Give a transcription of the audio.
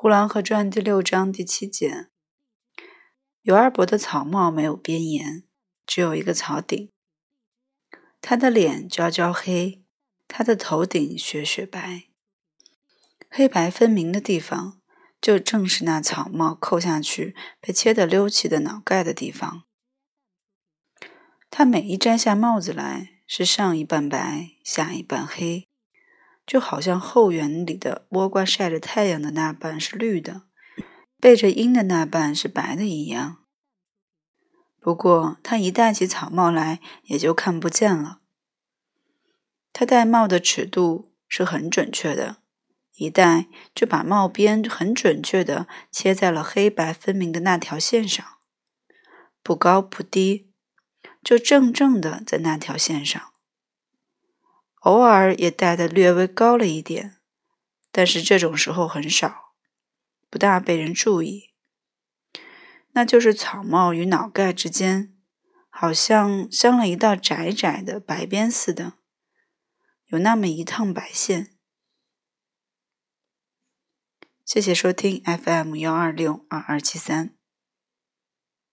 呼兰河传第六章第七节：尤二伯的草帽没有边沿，只有一个草顶。他的脸焦焦黑，他的头顶雪雪白。黑白分明的地方，就正是那草帽扣下去被切得溜起的脑盖的地方。他每一摘下帽子来，是上一半白，下一半黑。就好像后园里的倭瓜晒着太阳的那半是绿的，背着阴的那半是白的一样。不过他一戴起草帽来，也就看不见了。他戴帽的尺度是很准确的，一戴就把帽边很准确的切在了黑白分明的那条线上，不高不低，就正正的在那条线上。偶尔也戴的略微高了一点，但是这种时候很少，不大被人注意。那就是草帽与脑盖之间，好像镶了一道窄窄的白边似的，有那么一趟白线。谢谢收听 FM 幺二六二二七三。